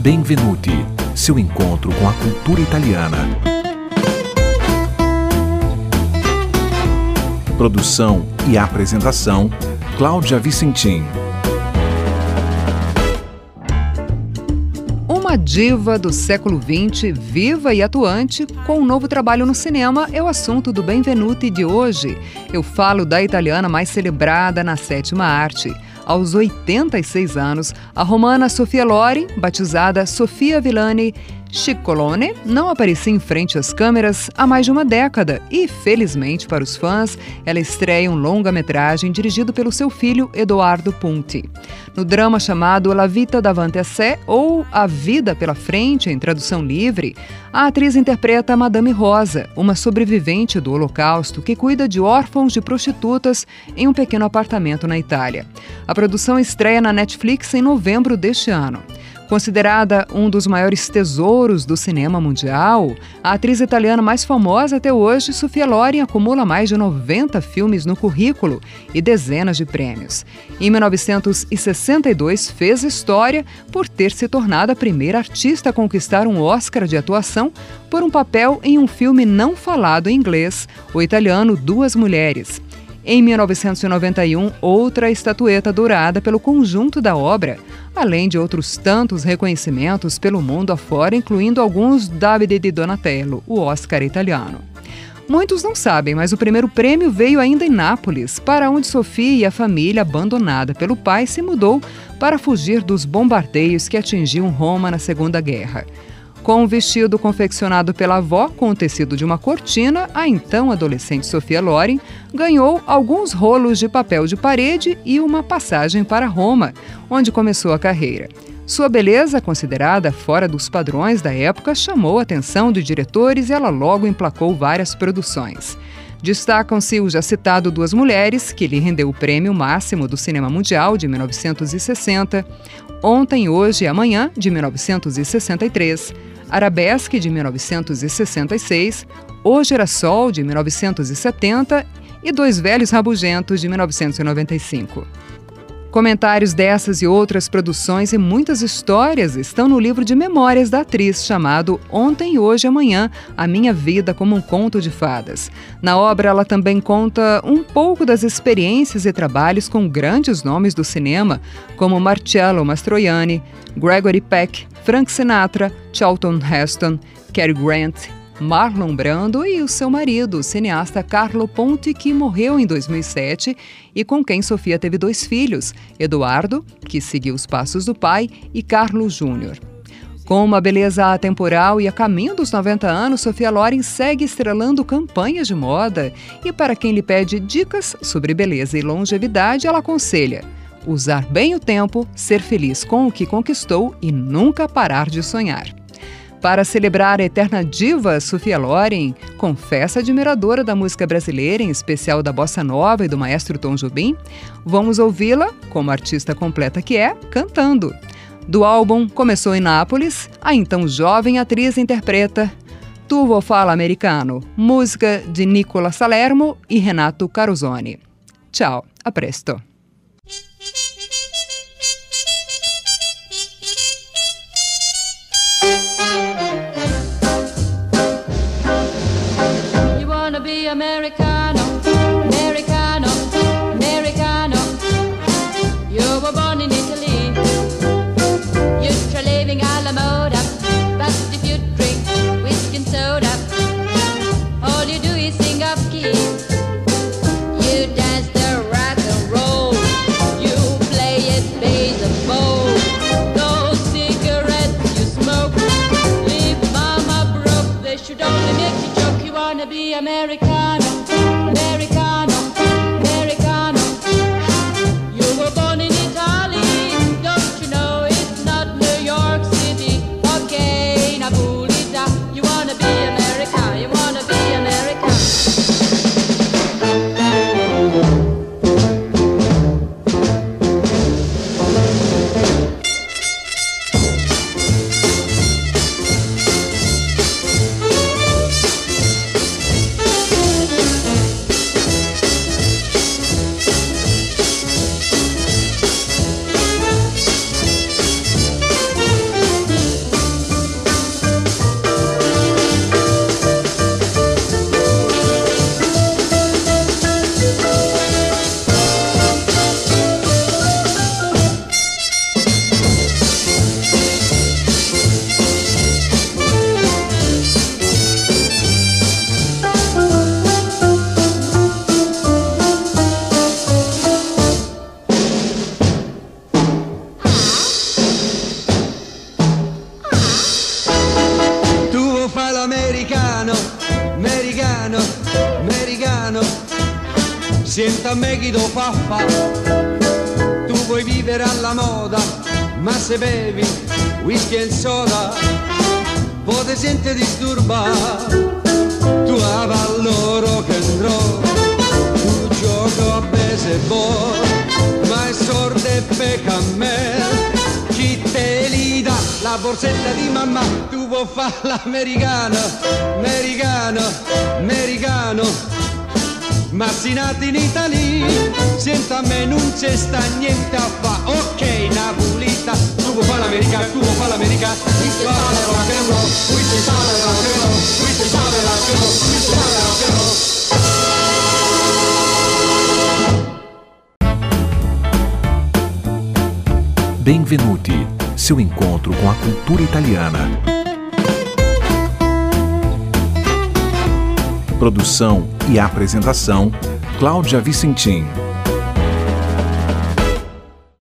Benvenuti, seu encontro com a cultura italiana. Produção e apresentação: Cláudia Vicentim. Uma diva do século XX, viva e atuante, com um novo trabalho no cinema, é o assunto do Benvenuti de hoje. Eu falo da italiana mais celebrada na sétima arte. Aos 86 anos, a romana Sofia Loren, batizada Sofia Villani Ciccolone, não aparecia em frente às câmeras há mais de uma década e, felizmente para os fãs, ela estreia um longa-metragem dirigido pelo seu filho Edoardo Punti. No drama chamado La Vita davanti a sé, ou A Vida pela Frente, em tradução livre, a atriz interpreta Madame Rosa, uma sobrevivente do Holocausto que cuida de órfãos de prostitutas em um pequeno apartamento na Itália. A produção estreia na Netflix em novembro deste ano. Considerada um dos maiores tesouros do cinema mundial, a atriz italiana mais famosa até hoje, Sofia Loren, acumula mais de 90 filmes no currículo e dezenas de prêmios. Em 1962, fez história por ter se tornado a primeira artista a conquistar um Oscar de atuação por um papel em um filme não falado em inglês, o italiano Duas Mulheres. Em 1991, outra estatueta dourada pelo conjunto da obra, além de outros tantos reconhecimentos pelo mundo afora, incluindo alguns Davide di Donatello, o Oscar italiano. Muitos não sabem, mas o primeiro prêmio veio ainda em Nápoles, para onde Sofia e a família, abandonada pelo pai, se mudou para fugir dos bombardeios que atingiam Roma na Segunda Guerra. Com um vestido confeccionado pela avó com o tecido de uma cortina, a então adolescente Sofia Loren ganhou alguns rolos de papel de parede e uma passagem para Roma, onde começou a carreira. Sua beleza, considerada fora dos padrões da época, chamou a atenção de diretores e ela logo emplacou várias produções. Destacam-se o já citado Duas Mulheres, que lhe rendeu o prêmio máximo do cinema mundial de 1960, Ontem, Hoje e Amanhã, de 1963, Arabesque, de 1966, O Girassol, de 1970 e Dois Velhos Rabugentos, de 1995. Comentários dessas e outras produções e muitas histórias estão no livro de memórias da atriz chamado Ontem, Hoje e Amanhã A Minha Vida como um Conto de Fadas. Na obra, ela também conta um pouco das experiências e trabalhos com grandes nomes do cinema, como Marcello Mastroianni, Gregory Peck, Frank Sinatra, Charlton Heston, Cary Grant Marlon Brando e o seu marido, o cineasta Carlo Ponte, que morreu em 2007 e com quem Sofia teve dois filhos, Eduardo, que seguiu os passos do pai, e Carlos Júnior. Com uma beleza atemporal e a caminho dos 90 anos, Sofia Loren segue estrelando campanhas de moda e para quem lhe pede dicas sobre beleza e longevidade, ela aconselha usar bem o tempo, ser feliz com o que conquistou e nunca parar de sonhar. Para celebrar a eterna diva Sofia Loren, confessa admiradora da música brasileira, em especial da bossa nova e do maestro Tom Jobim, vamos ouvi-la, como artista completa que é, cantando. Do álbum Começou em Nápoles, a então jovem atriz interpreta Tuvo Fala Americano, música de Nicola Salermo e Renato Carosone. Tchau, a presto. Senta me chi do fa fa Tu vuoi vivere alla moda Ma se bevi whisky e soda Poi ti senti disturbare Tu avallo rock and roll Tu gioco a baseball Ma è sordo e pecca a me. Chi te li dà la borsetta di mamma Tu vuoi fare l'americano Americano, americano ma si nati in Italia, senta a me non c'è sta niente a fa. Ok, Napolita, tu vuoi fare l'America, tu vuoi fare l'America. Qui si parla and roll, qui si parla and roll, qui si parla and roll, qui si parla and roll. Benvenuti, seu encontro com a cultura italiana. Produção e apresentação: Cláudia Vicentim.